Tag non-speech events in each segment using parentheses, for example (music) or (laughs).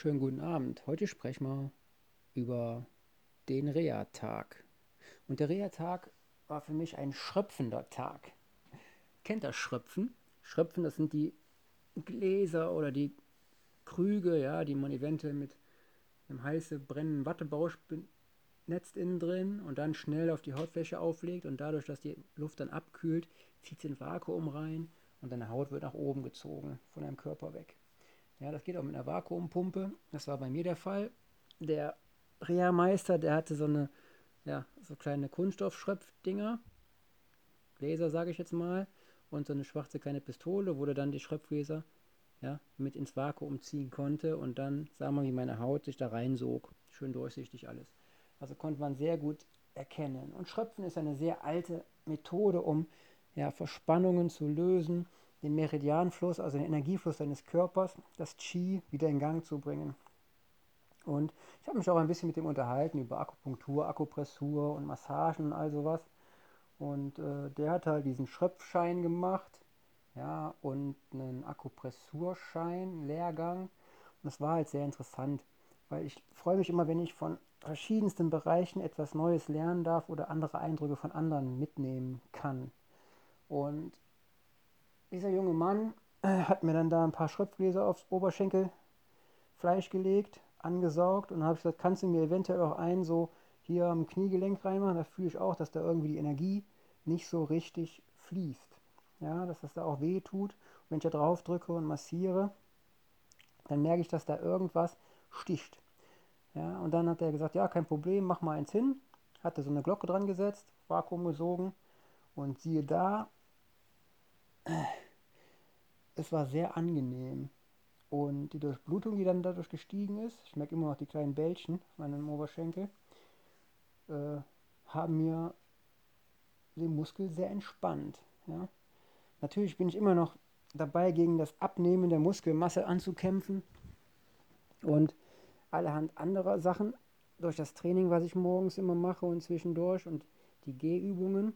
Schönen guten Abend. Heute sprechen wir über den Reha-Tag. Und der Reha-Tag war für mich ein schröpfender Tag. Kennt ihr Schröpfen? Schröpfen, das sind die Gläser oder die Krüge, ja, die man eventuell mit einem heißen, brennenden Wattebausch benetzt innen drin und dann schnell auf die Hautfläche auflegt und dadurch, dass die Luft dann abkühlt, zieht es in Vakuum rein und deine Haut wird nach oben gezogen, von deinem Körper weg. Ja, das geht auch mit einer Vakuumpumpe. Das war bei mir der Fall. Der Reha-Meister, der hatte so eine, ja, so kleine Kunststoffschröpfdinger, Gläser sage ich jetzt mal, und so eine schwarze kleine Pistole, wo er dann die Schröpfgläser ja, mit ins Vakuum ziehen konnte und dann sah man, wie meine Haut sich da reinsog. Schön durchsichtig alles. Also konnte man sehr gut erkennen. Und Schröpfen ist eine sehr alte Methode, um ja, Verspannungen zu lösen den Meridianfluss, also den Energiefluss deines Körpers, das Qi wieder in Gang zu bringen. Und ich habe mich auch ein bisschen mit dem unterhalten über Akupunktur, Akupressur und Massagen und all sowas. Und äh, der hat halt diesen Schröpfschein gemacht, ja, und einen Akupressurschein, Lehrgang. Und das war halt sehr interessant, weil ich freue mich immer, wenn ich von verschiedensten Bereichen etwas Neues lernen darf oder andere Eindrücke von anderen mitnehmen kann. Und dieser junge Mann äh, hat mir dann da ein paar Schröpfgläser aufs Oberschenkelfleisch gelegt, angesaugt und habe gesagt, kannst du mir eventuell auch einen so hier am Kniegelenk reinmachen? Da fühle ich auch, dass da irgendwie die Energie nicht so richtig fließt. Ja, dass das da auch weh tut. Und wenn ich da drauf drücke und massiere, dann merke ich, dass da irgendwas sticht. Ja, und dann hat er gesagt, ja, kein Problem, mach mal eins hin. Hatte so eine Glocke dran gesetzt, Vakuum gesogen und siehe da, es war sehr angenehm. Und die Durchblutung, die dann dadurch gestiegen ist, ich merke immer noch die kleinen Bällchen auf meinem Oberschenkel, äh, haben mir den Muskel sehr entspannt. Ja. Natürlich bin ich immer noch dabei, gegen das Abnehmen der Muskelmasse anzukämpfen und allerhand anderer Sachen durch das Training, was ich morgens immer mache und zwischendurch und die Gehübungen.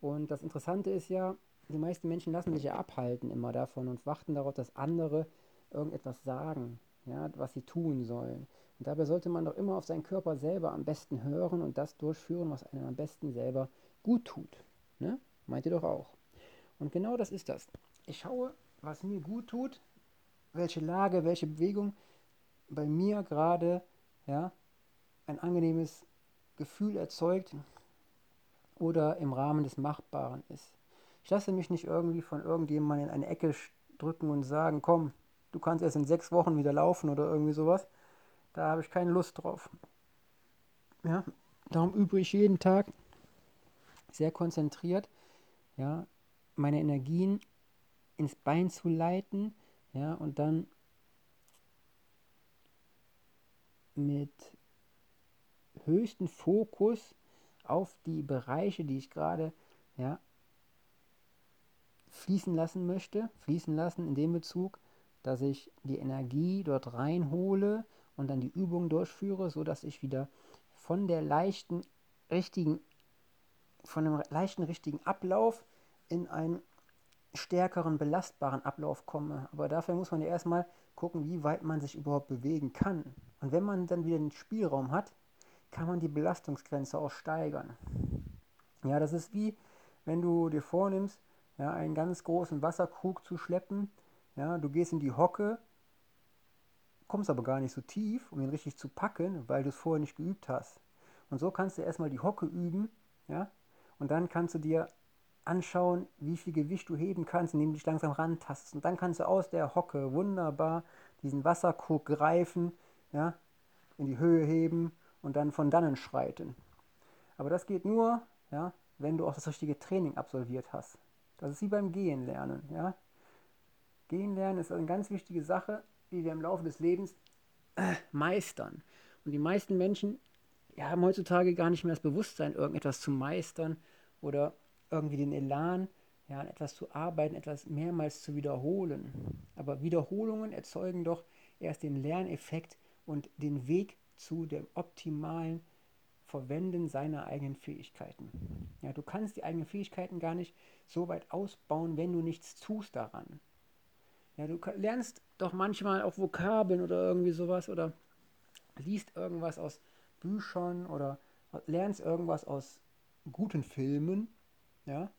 Und das Interessante ist ja, die meisten Menschen lassen sich ja abhalten immer davon und warten darauf, dass andere irgendetwas sagen, ja, was sie tun sollen. Und dabei sollte man doch immer auf seinen Körper selber am besten hören und das durchführen, was einem am besten selber gut tut. Ne? Meint ihr doch auch. Und genau das ist das. Ich schaue, was mir gut tut, welche Lage, welche Bewegung bei mir gerade ja, ein angenehmes Gefühl erzeugt oder im Rahmen des Machbaren ist. Ich lasse mich nicht irgendwie von irgendjemandem in eine Ecke drücken und sagen, komm, du kannst erst in sechs Wochen wieder laufen oder irgendwie sowas. Da habe ich keine Lust drauf. Ja, darum übe ich jeden Tag sehr konzentriert, ja, meine Energien ins Bein zu leiten, ja, und dann mit höchstem Fokus auf die Bereiche, die ich gerade ja, fließen lassen möchte, fließen lassen in dem Bezug, dass ich die Energie dort reinhole und dann die Übung durchführe, so dass ich wieder von der leichten richtigen von dem leichten richtigen Ablauf in einen stärkeren belastbaren Ablauf komme. Aber dafür muss man ja erstmal gucken, wie weit man sich überhaupt bewegen kann. Und wenn man dann wieder den Spielraum hat, kann man die Belastungsgrenze auch steigern. Ja, das ist wie wenn du dir vornimmst, ja, einen ganz großen Wasserkrug zu schleppen. Ja, du gehst in die Hocke, kommst aber gar nicht so tief, um ihn richtig zu packen, weil du es vorher nicht geübt hast. Und so kannst du erstmal die Hocke üben, ja, und dann kannst du dir anschauen, wie viel Gewicht du heben kannst, indem du dich langsam rantastest. Und dann kannst du aus der Hocke wunderbar diesen Wasserkrug greifen, ja, in die Höhe heben und dann von dannen schreiten. Aber das geht nur, ja, wenn du auch das richtige Training absolviert hast. Das ist wie beim Gehen lernen. Ja? Gehen lernen ist eine ganz wichtige Sache, die wir im Laufe des Lebens äh, meistern. Und die meisten Menschen ja, haben heutzutage gar nicht mehr das Bewusstsein, irgendetwas zu meistern oder irgendwie den Elan, ja, an etwas zu arbeiten, etwas mehrmals zu wiederholen. Aber Wiederholungen erzeugen doch erst den Lerneffekt und den Weg zu dem optimalen Verwenden seiner eigenen Fähigkeiten. Ja, du kannst die eigenen Fähigkeiten gar nicht so weit ausbauen, wenn du nichts tust daran. Ja, du lernst doch manchmal auch Vokabeln oder irgendwie sowas oder liest irgendwas aus Büchern oder lernst irgendwas aus guten Filmen, ja.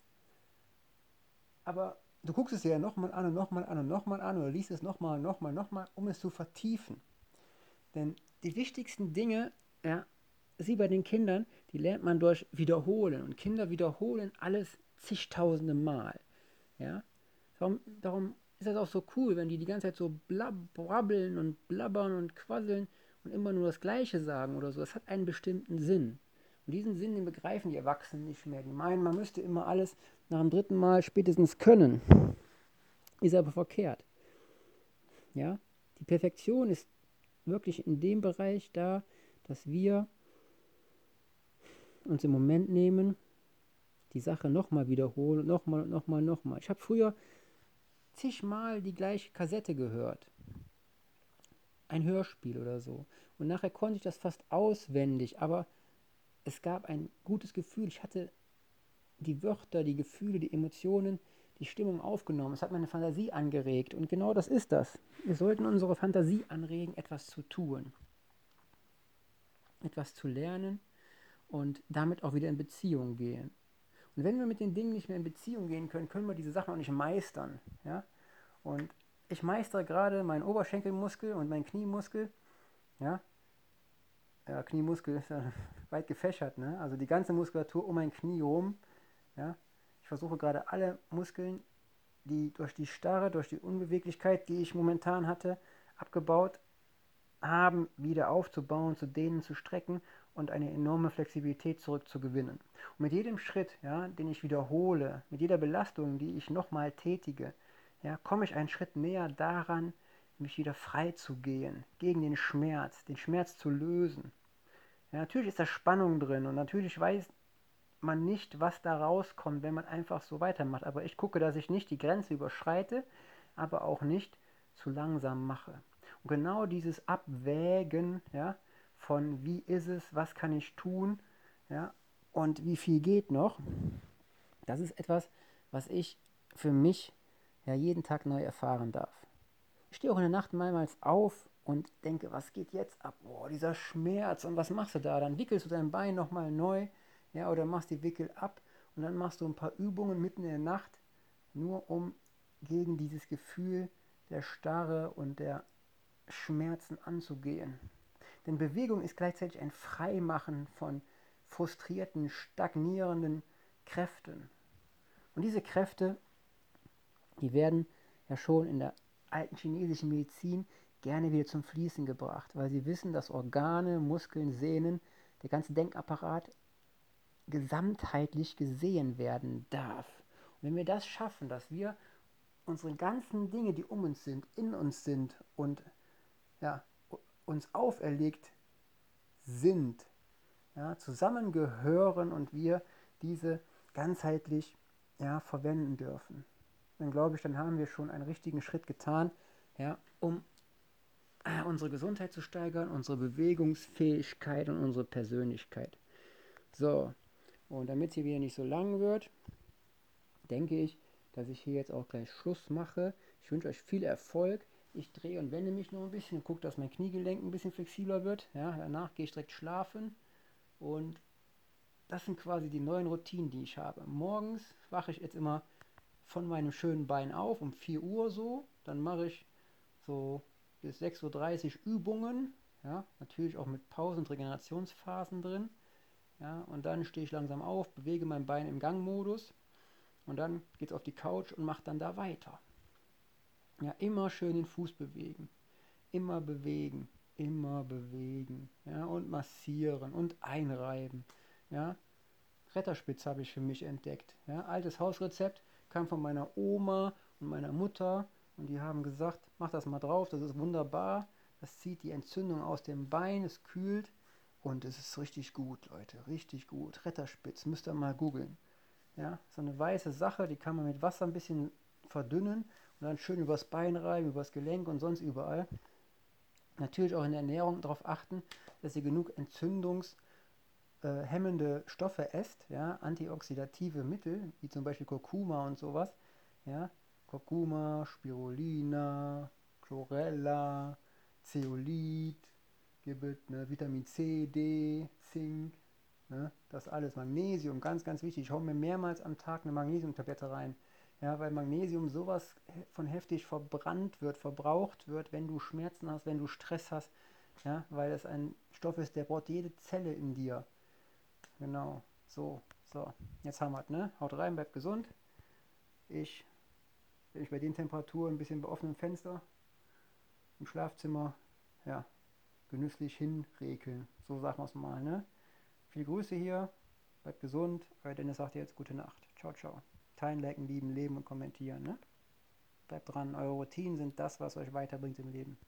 Aber du guckst es ja nochmal an und nochmal an und nochmal an oder liest es nochmal, nochmal, nochmal, um es zu vertiefen. Denn die wichtigsten Dinge, ja, sie bei den Kindern, die lernt man durch Wiederholen. Und Kinder wiederholen alles zigtausende Mal. Ja? Darum, darum ist das auch so cool, wenn die die ganze Zeit so brabbeln und blabbern und quasseln und immer nur das Gleiche sagen oder so. Das hat einen bestimmten Sinn. Und diesen Sinn, den begreifen die Erwachsenen nicht mehr. Die meinen, man müsste immer alles nach dem dritten Mal spätestens können. Ist aber verkehrt. Ja? Die Perfektion ist wirklich in dem Bereich da, dass wir uns im Moment nehmen, die Sache nochmal wiederholen, nochmal, nochmal, nochmal. Ich habe früher zigmal die gleiche Kassette gehört. Ein Hörspiel oder so. Und nachher konnte ich das fast auswendig, aber es gab ein gutes Gefühl. Ich hatte die Wörter, die Gefühle, die Emotionen, die Stimmung aufgenommen. Es hat meine Fantasie angeregt. Und genau das ist das. Wir sollten unsere Fantasie anregen, etwas zu tun. Etwas zu lernen und damit auch wieder in Beziehung gehen. Und wenn wir mit den Dingen nicht mehr in Beziehung gehen können, können wir diese Sachen auch nicht meistern. Ja? Und ich meistere gerade meinen Oberschenkelmuskel und meinen Kniemuskel. Ja, ja Kniemuskel ist ja (laughs) weit gefächert, ne? also die ganze Muskulatur um mein Knie herum. Ja? Ich versuche gerade alle Muskeln, die durch die Starre, durch die Unbeweglichkeit, die ich momentan hatte, abgebaut haben, wieder aufzubauen, zu dehnen, zu strecken und eine enorme Flexibilität zurückzugewinnen. Und mit jedem Schritt, ja, den ich wiederhole, mit jeder Belastung, die ich nochmal tätige, ja, komme ich einen Schritt näher daran, mich wieder frei zu gehen, gegen den Schmerz, den Schmerz zu lösen. Ja, natürlich ist da Spannung drin und natürlich weiß man nicht, was da rauskommt, wenn man einfach so weitermacht. Aber ich gucke, dass ich nicht die Grenze überschreite, aber auch nicht zu langsam mache. Und genau dieses Abwägen, ja, von wie ist es, was kann ich tun, ja, und wie viel geht noch, das ist etwas, was ich für mich ja jeden Tag neu erfahren darf. Ich stehe auch in der Nacht mehrmals auf und denke, was geht jetzt ab? Boah, dieser Schmerz und was machst du da? Dann wickelst du dein Bein nochmal neu, ja, oder machst die Wickel ab und dann machst du ein paar Übungen mitten in der Nacht, nur um gegen dieses Gefühl der Starre und der Schmerzen anzugehen. Denn Bewegung ist gleichzeitig ein Freimachen von frustrierten, stagnierenden Kräften. Und diese Kräfte, die werden ja schon in der alten chinesischen Medizin gerne wieder zum Fließen gebracht, weil sie wissen, dass Organe, Muskeln, Sehnen, der ganze Denkapparat gesamtheitlich gesehen werden darf. Und wenn wir das schaffen, dass wir unsere ganzen Dinge, die um uns sind, in uns sind und ja, uns auferlegt sind, ja, zusammengehören und wir diese ganzheitlich ja, verwenden dürfen. Dann glaube ich, dann haben wir schon einen richtigen Schritt getan, ja, um äh, unsere Gesundheit zu steigern, unsere Bewegungsfähigkeit und unsere Persönlichkeit. So, und damit es hier wieder nicht so lang wird, denke ich, dass ich hier jetzt auch gleich Schluss mache. Ich wünsche euch viel Erfolg. Ich drehe und wende mich noch ein bisschen gucke, dass mein Kniegelenk ein bisschen flexibler wird. Ja, danach gehe ich direkt schlafen. Und das sind quasi die neuen Routinen, die ich habe. Morgens wache ich jetzt immer von meinem schönen Bein auf, um 4 Uhr so. Dann mache ich so bis 6.30 Uhr Übungen. Ja, natürlich auch mit Pausen und Regenerationsphasen drin. Ja, und dann stehe ich langsam auf, bewege mein Bein im Gangmodus. Und dann geht es auf die Couch und mache dann da weiter. Ja, immer schön den Fuß bewegen. Immer bewegen. Immer bewegen. Ja, und massieren und einreiben. Ja, Retterspitz habe ich für mich entdeckt. Ja, altes Hausrezept kam von meiner Oma und meiner Mutter und die haben gesagt, mach das mal drauf, das ist wunderbar. Das zieht die Entzündung aus dem Bein, es kühlt und es ist richtig gut, Leute, richtig gut. Retterspitz, müsst ihr mal googeln. Ja, so eine weiße Sache, die kann man mit Wasser ein bisschen verdünnen und dann schön übers Bein reiben, übers Gelenk und sonst überall. Natürlich auch in der Ernährung darauf achten, dass ihr genug entzündungshemmende Stoffe esst, ja, antioxidative Mittel, wie zum Beispiel Kurkuma und sowas. Ja, Kurkuma, Spirulina, Chlorella, Zeolit, gibt ne, Vitamin C, D, Zink, ne, das alles. Magnesium, ganz, ganz wichtig. Ich hau mir mehrmals am Tag eine Magnesiumtablette rein. Ja, weil Magnesium sowas von heftig verbrannt wird, verbraucht wird, wenn du Schmerzen hast, wenn du Stress hast. Ja, weil es ein Stoff ist, der braucht jede Zelle in dir. Genau, so, so. Jetzt haben wir es, ne? Haut rein, bleibt gesund. Ich ich bei den Temperaturen ein bisschen bei offenem Fenster im Schlafzimmer, ja, genüsslich hinrekeln. So sagen wir es mal, ne? Viel Grüße hier, bleibt gesund. Euer Dennis sagt jetzt gute Nacht. Ciao, ciao. Teilen, liken, lieben, leben und kommentieren, ne? Bleibt dran, eure Routinen sind das, was euch weiterbringt im Leben.